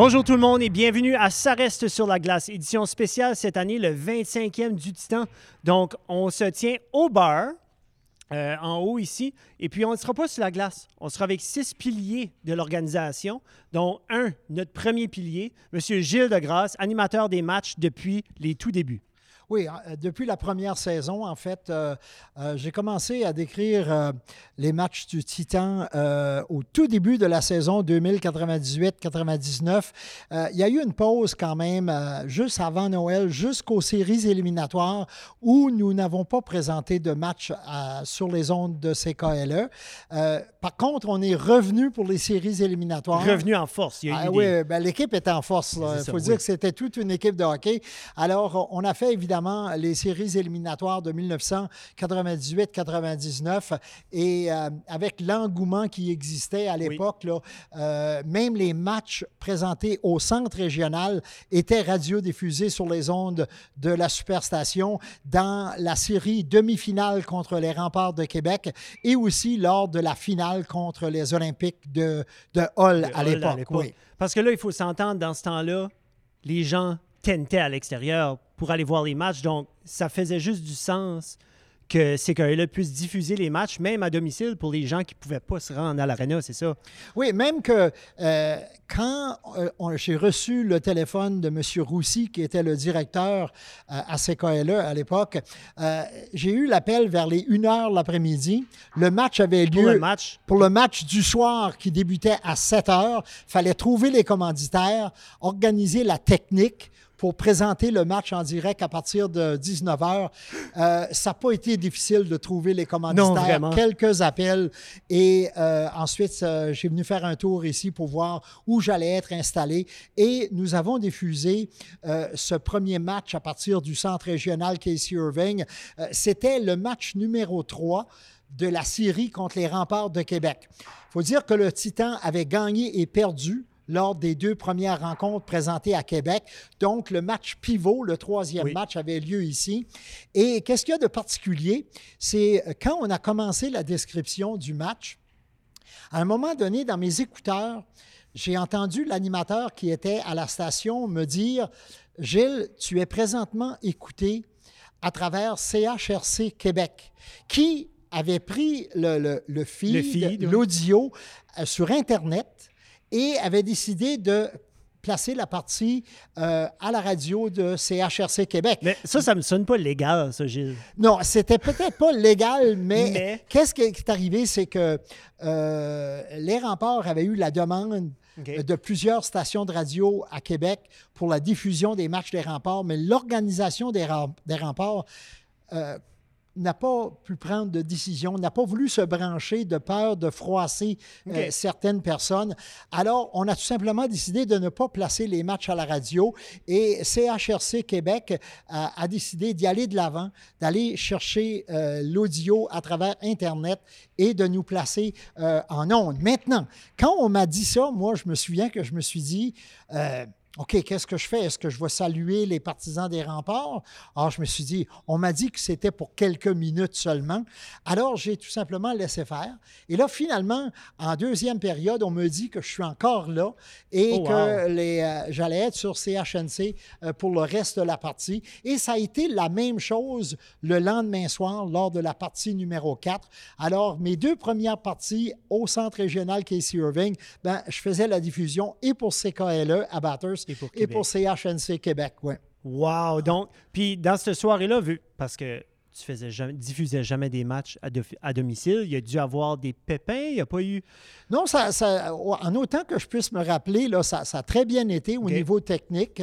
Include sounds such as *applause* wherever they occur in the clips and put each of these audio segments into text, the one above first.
Bonjour tout le monde et bienvenue à Ça reste sur la glace, édition spéciale cette année, le 25e du Titan. Donc, on se tient au bar, euh, en haut ici, et puis on ne sera pas sur la glace. On sera avec six piliers de l'organisation, dont un, notre premier pilier, M. Gilles Degrasse, animateur des matchs depuis les tout débuts. Oui, euh, depuis la première saison, en fait, euh, euh, j'ai commencé à décrire les matchs du Titan au tout début de la saison 2098-99. il y a eu une pause quand même juste avant Noël, jusqu'aux séries éliminatoires où nous n'avons pas présenté de match sur les ondes de CKLE. par contre, on est revenu pour les séries éliminatoires. Revenu en force, il y a eu ah, Oui, ben, l'équipe est en force. Il faut dire que c'était toute une équipe de hockey. Alors, on a fait évidemment les séries éliminatoires de 1998-99 et euh, avec l'engouement qui existait à l'époque, euh, même les matchs présentés au centre régional étaient radiodiffusés sur les ondes de la superstation dans la série demi-finale contre les remparts de Québec et aussi lors de la finale contre les Olympiques de, de Hull à l'époque. Parce que là, il faut s'entendre dans ce temps-là, les gens tentaient à l'extérieur pour aller voir les matchs. Donc, ça faisait juste du sens que CKLE puisse diffuser les matchs, même à domicile, pour les gens qui ne pouvaient pas se rendre à l'aréna, c'est ça? Oui, même que euh, quand euh, j'ai reçu le téléphone de M. Roussy, qui était le directeur euh, à CKLE à l'époque, j'ai eu l'appel vers les 1 h l'après-midi. Le match avait lieu... Pour le match? Pour le match du soir qui débutait à 7 h. Il fallait trouver les commanditaires, organiser la technique, pour présenter le match en direct à partir de 19h. Euh, ça n'a pas été difficile de trouver les commanditaires. Non, Quelques appels. Et euh, ensuite, euh, j'ai venu faire un tour ici pour voir où j'allais être installé. Et nous avons diffusé ce premier match à partir du centre régional Casey Irving. C'était le match numéro 3 de la série contre les remparts de Québec. Il faut dire que le Titan avait gagné et perdu lors des deux premières rencontres présentées à Québec. Donc, le match pivot, le troisième match, avait lieu ici. Et qu'est-ce qu'il y a de particulier? C'est euh, quand on a commencé la description du match, à un moment donné, dans mes écouteurs, j'ai entendu l'animateur qui était à la station me dire Gilles, tu es présentement écouté à travers CHRC Québec, qui avait pris le, le, feed, l'audio euh, sur Internet et avait décidé de placer la partie euh, à la radio de CHRC Québec. Mais ça, ça me sonne pas légal, ça, Gilles. Non, c'était peut-être pas légal, mais, qu'est-ce qui est arrivé, c'est que euh, les remparts avaient eu la demande de plusieurs stations de radio à Québec pour la diffusion des matchs des remparts, mais l'organisation des, des remparts euh, n'a pas pu prendre de décision, n'a pas voulu se brancher de peur de froisser euh, certaines personnes. Alors, on a tout simplement décidé de ne pas placer les matchs à la radio et CHRC Québec a, décidé d'y aller de l'avant, d'aller chercher euh, l'audio à travers Internet et de nous placer euh, en ondes. Maintenant, quand on m'a dit ça, moi, je me souviens que je me suis dit, OK, qu'est-ce que je fais? Est-ce que je vais saluer les partisans des remparts? Alors, je me suis dit, on m'a dit que c'était pour quelques minutes seulement. Alors, j'ai tout simplement laissé faire. Et là, finalement, en deuxième période, on me dit que je suis encore là et oh, que euh, j'allais être sur CHNC euh, pour le reste de la partie. Et ça a été la même chose le lendemain soir lors de la partie numéro 4. Alors, mes deux premières parties au centre régional Casey Irving, ben, je faisais la diffusion et pour CKLE à Batters et pour, CHNC Québec, oui. Wow! Donc, puis dans cette soirée-là, vu, parce que tu faisais jamais, diffusais jamais des matchs à, domicile. Il y a dû avoir des pépins. Il n'y a pas eu? Non, ça, en autant que je puisse me rappeler, là, ça, a très bien été au niveau technique.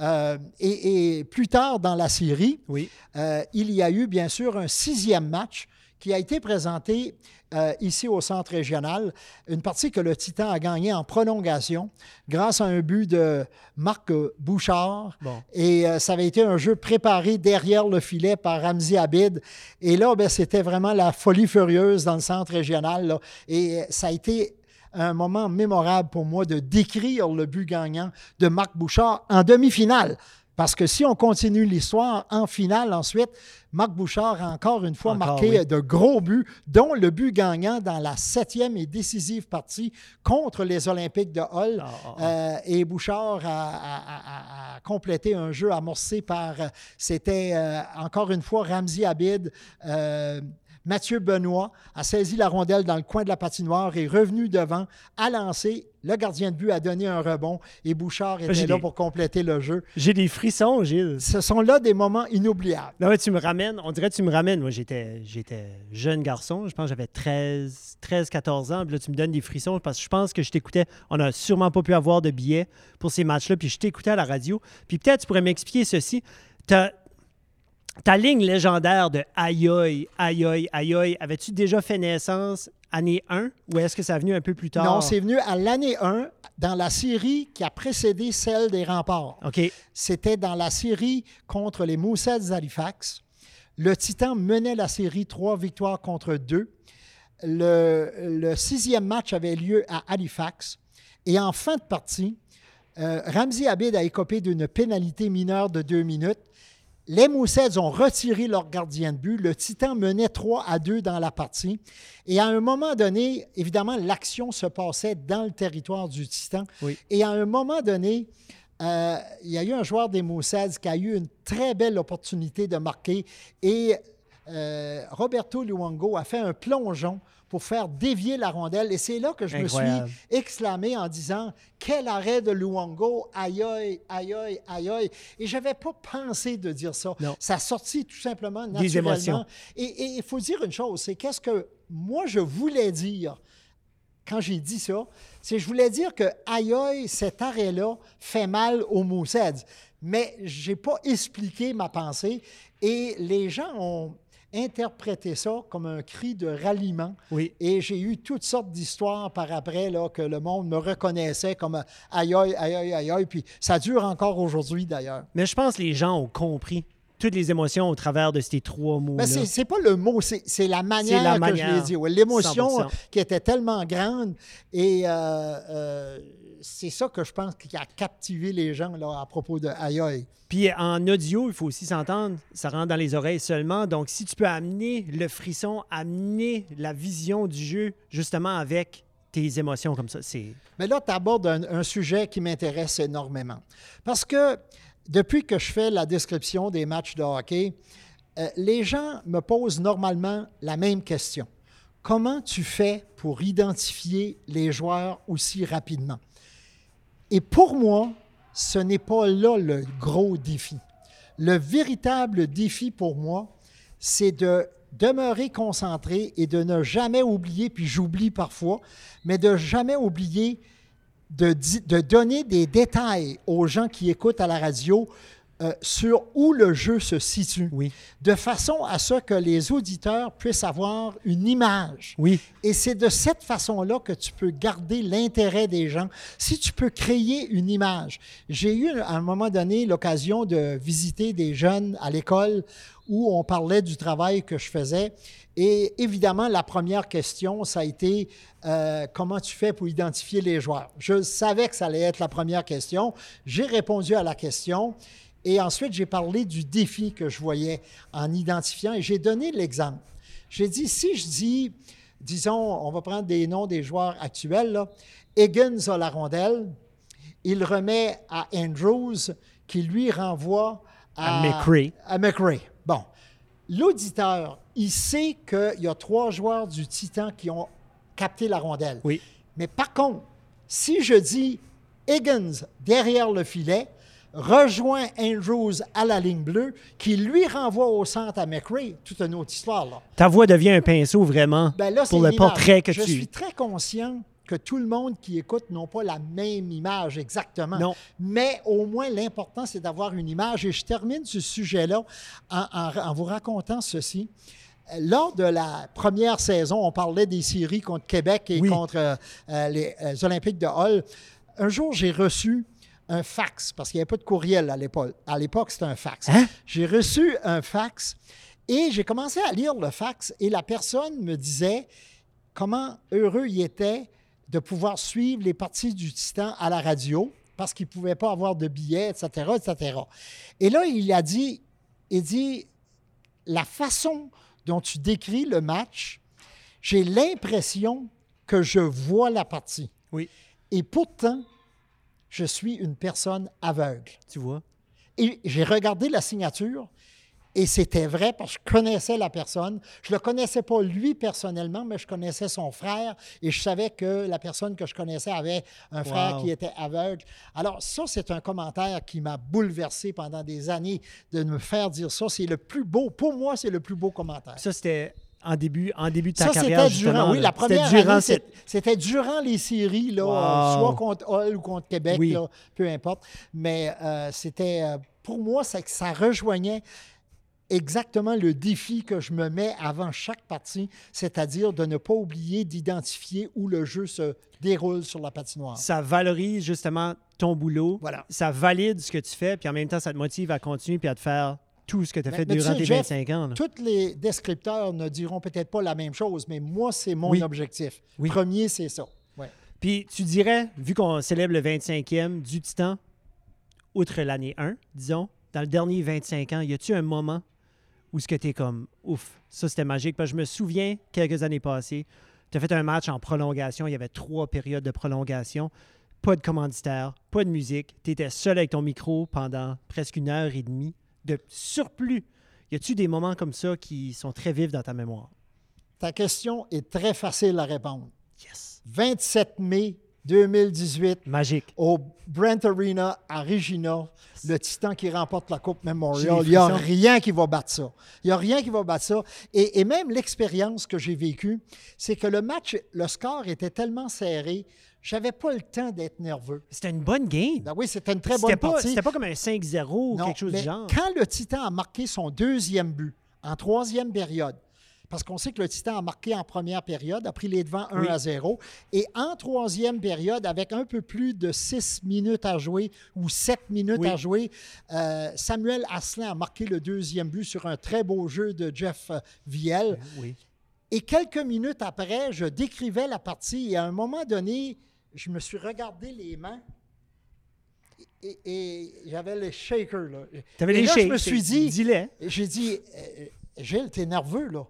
Euh, et, plus tard dans la série, oui. Euh, il y a eu bien sûr un sixième match qui a été présenté euh, ici au centre régional. Une partie que le Titan a gagnée en prolongation grâce à un but de Marc Bouchard. Et euh, ça avait été un jeu préparé derrière le filet par Ramzi Abid. Et là, ben, c'était vraiment la folie furieuse dans le centre régional. Et ça a été un moment mémorable pour moi de décrire le but gagnant de Marc Bouchard en demi-finale. Parce que si on continue l'histoire, en finale, ensuite, Marc Bouchard a encore une fois marqué de gros buts, dont le but gagnant dans la septième et décisive partie contre les Olympiques de Hull. Ah, ah, ah. Euh, et Bouchard a, complété un jeu amorcé par, c'était euh, encore une fois Ramzi Abid. Euh, Mathieu Benoît a saisi la rondelle dans le coin de la patinoire et revenu devant, a lancé. Le gardien de but a donné un rebond et Bouchard était là pour compléter le jeu. J'ai des frissons, Gilles. Ce sont là des moments inoubliables. Non, tu me ramènes, on dirait que tu me ramènes. Moi, j'étais, j'étais jeune garçon, je pense que j'avais 13, 13, 14 ans. Puis là, tu me donnes des frissons parce que je pense que je t'écoutais. On n'a sûrement pas pu avoir de billets pour ces matchs-là, puis je t'écoutais à la radio. Puis peut-être tu pourrais m'expliquer ceci. Tu ta ligne légendaire de aïe aïe, aïe avais-tu déjà fait naissance année 1 ou est-ce que ça a venu un peu plus tard? Non, c'est venu à l'année 1 dans la série qui a précédé celle des remparts. OK. C'était dans la série contre les Moussets Halifax. Le Titan menait la série trois victoires contre deux. Le, sixième match avait lieu à Halifax. Et en fin de partie, euh, Ramsey Abid a écopé d'une pénalité mineure de deux minutes. Les Moussets ont retiré leur gardien de but. Le Titan menait 3 à 2 dans la partie. Et à un moment donné, évidemment, l'action se passait dans le territoire du Titan. Et à un moment donné, euh, il y a eu un joueur des Moussets qui a eu une très belle opportunité de marquer. Et euh, Roberto Luongo a fait un plongeon pour faire dévier la rondelle. Et c'est là que je me suis exclamé en disant Quel arrêt de Luongo Aïe, aïe, aïe, aïe, aïe. Et je n'avais pas pensé de dire ça. Ça a sorti tout simplement naturellement. Et il faut dire une chose c'est qu'est-ce que moi je voulais dire quand j'ai dit ça, c'est je voulais dire que aïe, aïe, cet arrêt-là fait mal aux Mousseds. Mais je n'ai pas expliqué ma pensée et les gens ont interprété ça comme un cri de ralliement. Oui. Et j'ai eu toutes sortes d'histoires par après là, que le monde me reconnaissait comme aïe, aïe, aïe, aïe, aïe. Puis ça dure encore aujourd'hui d'ailleurs. Mais je pense que les gens ont compris toutes les émotions au travers de ces trois mots. Ben c'est pas le mot, c'est la manière la que je l'ai dit. L'émotion qui était tellement grande et euh, euh, c'est ça que je pense qui a captivé les gens là, à propos de Aïe Puis en audio, il faut aussi s'entendre, ça rentre dans les oreilles seulement. Donc si tu peux amener le frisson, amener la vision du jeu justement avec tes émotions comme ça, c'est... Mais là, tu abordes un, sujet qui m'intéresse énormément. Parce que depuis que je fais la description des matchs de hockey, euh, les gens me posent normalement la même question. Comment tu fais pour identifier les joueurs aussi rapidement? Et pour moi, ce n'est pas là le gros défi. Le véritable défi pour moi, c'est de demeurer concentré et de ne jamais oublier, puis j'oublie parfois, mais de jamais oublier de, donner des détails aux gens qui écoutent à la radio euh, sur où le jeu se situe, oui. de façon à ce que les auditeurs puissent avoir une image. Oui. Et c'est de cette façon-là que tu peux garder l'intérêt des gens. Si tu peux créer une image. J'ai eu à un moment donné l'occasion de visiter des jeunes à l'école où on parlait du travail que je faisais. Et évidemment, la première question, ça a été euh, comment tu fais pour identifier les joueurs? Je savais que ça allait être la première question. J'ai répondu à la question. Et ensuite, j'ai parlé du défi que je voyais en identifiant et j'ai donné l'exemple. J'ai dit, si je dis, disons, on va prendre des noms des joueurs actuels, là, Higgins a la rondelle, il remet à Andrews qui lui renvoie à, McRae. À McRae. Bon. L'auditeur, il sait qu'il y a trois joueurs du Titan qui ont capté la rondelle. Oui. Mais par contre, si je dis Higgins derrière le filet, rejoint Andrews à la ligne bleue, qui lui renvoie au centre à McRae. Toute une autre histoire, là. Ta voix devient un pinceau, vraiment, ben là, pour le portrait que Je tu... Je suis très conscient que tout le monde qui écoute n'a pas la même image exactement. Non. Mais au moins, l'important, c'est d'avoir une image. Et je termine ce sujet-là en, vous racontant ceci. Lors de la première saison, on parlait des séries contre Québec et contre euh, euh, les, Olympiques de Hull. Un jour, j'ai reçu un fax, parce qu'il n'y avait pas de courriel à l'époque. À l'époque, c'était un fax. Hein? J'ai reçu un fax et j'ai commencé à lire le fax et la personne me disait comment heureux il était de pouvoir suivre les parties du Titan à la radio parce qu'il ne pouvait pas avoir de billets, etc., etc. Et là, il a dit, il dit, la façon dont tu décris le match, j'ai l'impression que je vois la partie. Oui. Et pourtant, je suis une personne aveugle. Tu vois? Et j'ai regardé la signature et c'était vrai parce que je connaissais la personne. Je ne le connaissais pas lui personnellement, mais je connaissais son frère et je savais que la personne que je connaissais avait un frère qui était aveugle. Alors ça, c'est un commentaire qui m'a bouleversé pendant des années de me faire dire ça. C'est le plus beau, pour moi, c'est le plus beau commentaire. Ça, c'était en début, en début de ta carrière. C'était durant, oui, la première durant c'était durant les séries, là, soit contre Hall ou contre Québec, peu importe. Mais euh, c'était, euh, pour moi, ça, ça rejoignait exactement le défi que je me mets avant chaque partie, c'est-à-dire de ne pas oublier d'identifier où le jeu se déroule sur la patinoire. Ça valorise justement ton boulot. Voilà. Ça valide ce que tu fais, puis en même temps, ça te motive à continuer puis à te faire tout ce que tu as fait durant tes 25 ans. Tous les descripteurs ne diront peut-être pas la même chose, mais moi, c'est mon objectif. Premier, c'est ça. Puis tu dirais, vu qu'on célèbre le 25e du Titan, outre l'année 1, disons, dans le dernier 25 ans, y a-tu un moment où ce que tu es comme ouf, ça c'était magique? Parce que je me souviens, quelques années passées, tu as fait un match en prolongation, il y avait trois périodes de prolongation, pas de commanditaire, pas de musique, tu étais seul avec ton micro pendant presque une heure et demie de surplus. Y a-tu des moments comme ça qui sont très vifs dans ta mémoire? Ta question est très facile à répondre. Yes. 27 mai 2018. Magique. Au Brent Arena à Regina, le Titan qui remporte la Coupe Memorial. Il n'y a rien qui va battre ça. Il n'y a rien qui va battre ça. Et, même l'expérience que j'ai vécue, c'est que le match, le score était tellement serré, j'avais pas le temps d'être nerveux. C'était une bonne game. Ben oui, c'était une très bonne partie. C'était pas comme un 5-0 ou quelque chose du genre. Quand le Titan a marqué son deuxième but en troisième période, parce qu'on sait que le Titan a marqué en première période, a pris les devants 1 à 0. Et en troisième période, avec un peu plus de 6 minutes à jouer ou 7 minutes à jouer, euh, Samuel Asselin a marqué le deuxième but sur un très beau jeu de Jeff Viel. Oui. Et quelques minutes après, je décrivais la partie et à un moment donné, je me suis regardé les mains et, j'avais les shakers. Là. Avais les là, shakers. je me suis dit. J'ai dit, euh, Gilles, t'es nerveux, là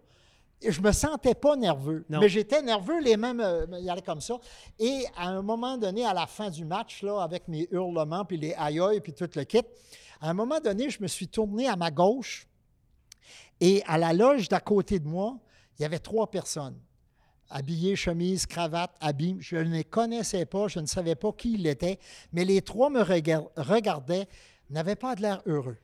je me sentais pas nerveux, mais j'étais nerveux, les mains me, allaient comme ça. Et à un moment donné, à la fin du match, là, avec mes hurlements, puis les aïe puis tout le kit, à un moment donné, je me suis tourné à ma gauche et à la loge d'à côté de moi, il y avait trois personnes, habillées, chemise, cravate, habits. Je ne les connaissais pas, je ne savais pas qui ils étaient, mais les trois me regardaient, n'avaient pas de l'air heureux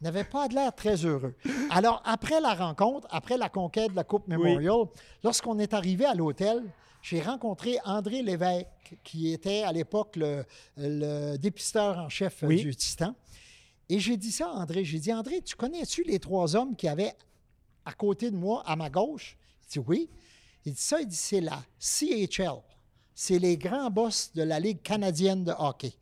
n'avait pas de l'air très heureux. Alors, après la rencontre, après la conquête de la Coupe Memorial, lorsqu'on est arrivé à l'hôtel, j'ai rencontré André Lévesque, qui était à l'époque le, dépisteur en chef du Titan. Et j'ai dit ça à André. J'ai dit, André, tu connais-tu les trois hommes qui avaient à côté de moi, à ma gauche? Il dit, oui. Il dit ça, il dit, c'est la CHL. C'est les grands boss de la Ligue canadienne de hockey.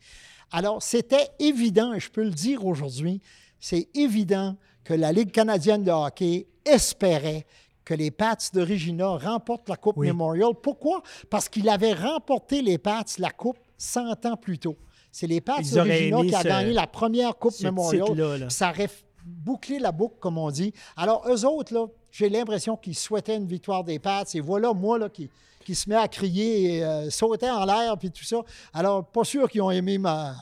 Alors, c'était évident, et je peux le dire aujourd'hui, c'est évident que la Ligue canadienne de hockey espérait que les Pats de Regina remportent la Coupe Memorial. Pourquoi? Parce qu'il avait remporté les Pats la Coupe 100 ans plus tôt. C'est les Pats de Regina qui a gagné la première Coupe Memorial. Ça aurait bouclé la boucle, comme on dit. Alors, eux autres, là, j'ai l'impression qu'ils souhaitaient une victoire des Pats. Et voilà, moi, là, qui, qui se met à crier et euh, sauter en l'air, puis tout ça. Alors, pas sûr qu'ils ont aimé ma,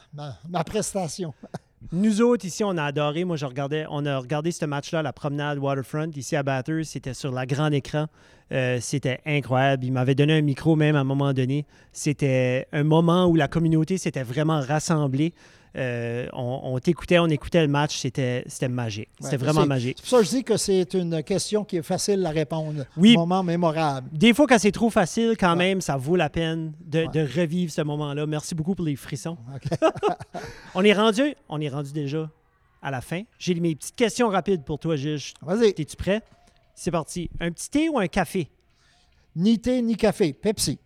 ma prestation. *laughs* Nous autres, ici, on a adoré. Moi, je regardais, on a regardé ce match-là, la promenade Waterfront, ici à Batters. C'était sur la grand écran. Euh, c'était incroyable. Il m'avait donné un micro même à un moment donné. C'était un moment où la communauté s'était vraiment rassemblée. Euh, on, t'écoutait, on écoutait le match, c'était, c'était magique. C'était vraiment magique. C'est pour ça que je dis que c'est une question qui est facile à répondre. Oui. Moment mémorable. Des fois, quand c'est trop facile, quand même, ça vaut la peine de, revivre ce moment-là. Merci beaucoup pour les frissons. *laughs* on est rendu, on est rendu déjà à la fin. J'ai mes petites questions rapides pour toi, Gilles. Vas-y. Es-tu prêt? C'est parti. Un petit thé ou un café? Ni thé ni café. Pepsi.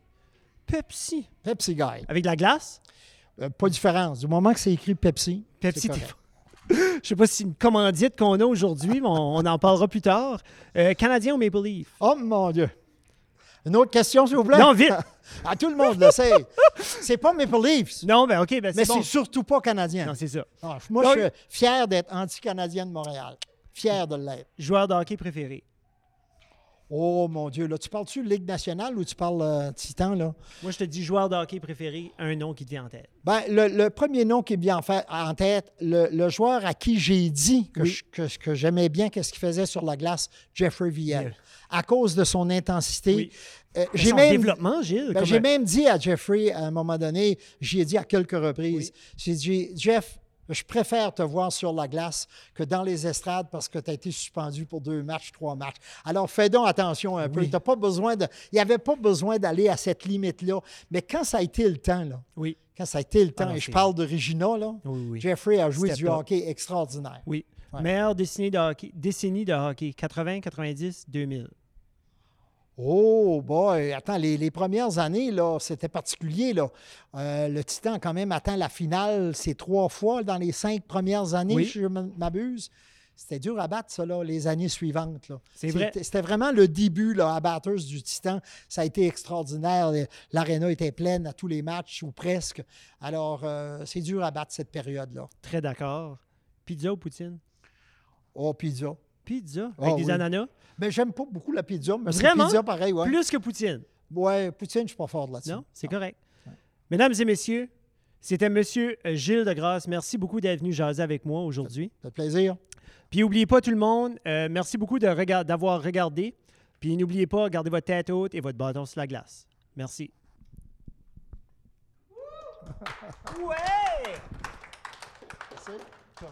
Pepsi. Pepsi Guy. Avec de la glace? Euh, pas de différence. Du moment que c'est écrit Pepsi. Pepsi, *laughs* Je ne sais pas si c'est une commandite qu'on a aujourd'hui, mais on, en parlera plus tard. Euh, Canadien ou Maple Leaf? Oh mon Dieu! Une autre question, s'il vous plaît? Non, vite! *laughs* ah, tout le monde le sait. C'est pas Maple Leafs. Non, ben OK, ben Mais c'est bon. surtout pas canadien. Non, c'est ça. Ah, moi, Donc- je suis fier d'être anti-canadien de Montréal. Fier de l'être. Joueur de hockey préféré. Oh mon Dieu, là, tu parles-tu Ligue nationale ou tu parles euh, Titan, là? Moi, je te dis joueur de hockey préféré, un nom qui te vient en tête. Ben, le, le premier nom qui est bien en, fait, en tête, le, le joueur à qui j'ai dit que, Oui. je- que, que j'aimais bien qu'est-ce qu'il faisait sur la glace, Jeffrey Viel. À cause de son intensité. Oui. Euh, j'ai son même, développement, Gilles. ben, j'ai un- même dit à Jeffrey, à un moment donné, j'y ai dit à quelques reprises, j'ai dit, Jeff, je préfère te voir sur la glace que dans les estrades parce que tu as été suspendu pour deux matchs, trois matchs. Alors, fais donc attention un peu. Pas besoin de, il n'y avait pas besoin d'aller à cette limite-là. Mais quand ça a été le temps, là, Oui, quand ça a été le temps, Ah non, et je parle de Regina, là, oui, oui. Jeffrey a joué du hockey extraordinaire. Oui. Ouais. Meilleure décennie de hockey, décennie de hockey 80, 90, 2000. Oh boy, attends, les, les premières années, là, c'était particulier. Là. Euh, le Titan a quand même atteint la finale ces trois fois dans les cinq premières années, Oui. si je m'abuse. C'était dur à battre, ça, là, les années suivantes. là. C'est vrai. C'était- vraiment le début là, à batteuse du Titan. Ça a été extraordinaire. L'aréna était pleine à tous les matchs, ou presque. Alors, euh, c'est dur à battre cette période-là. Très d'accord. Pizza ou poutine? Oh, pizza. Pizza Ah, avec des oui. ananas. Mais j'aime pas beaucoup la pizza, mais c'est Vraiment? pizza pareil, ouais. Plus que poutine? Ouais, poutine, je suis pas fort là-dessus. Non, c'est correct. Mesdames et messieurs, c'était Monsieur euh, Gilles de Grasse. Merci beaucoup d'être venu jaser avec moi aujourd'hui. Ça fait plaisir. Puis n'oubliez pas tout le monde, euh, merci beaucoup d'avoir regardé. Puis n'oubliez pas, gardez votre tête haute et votre bâton sur la glace. Merci. ouais! C'est comme-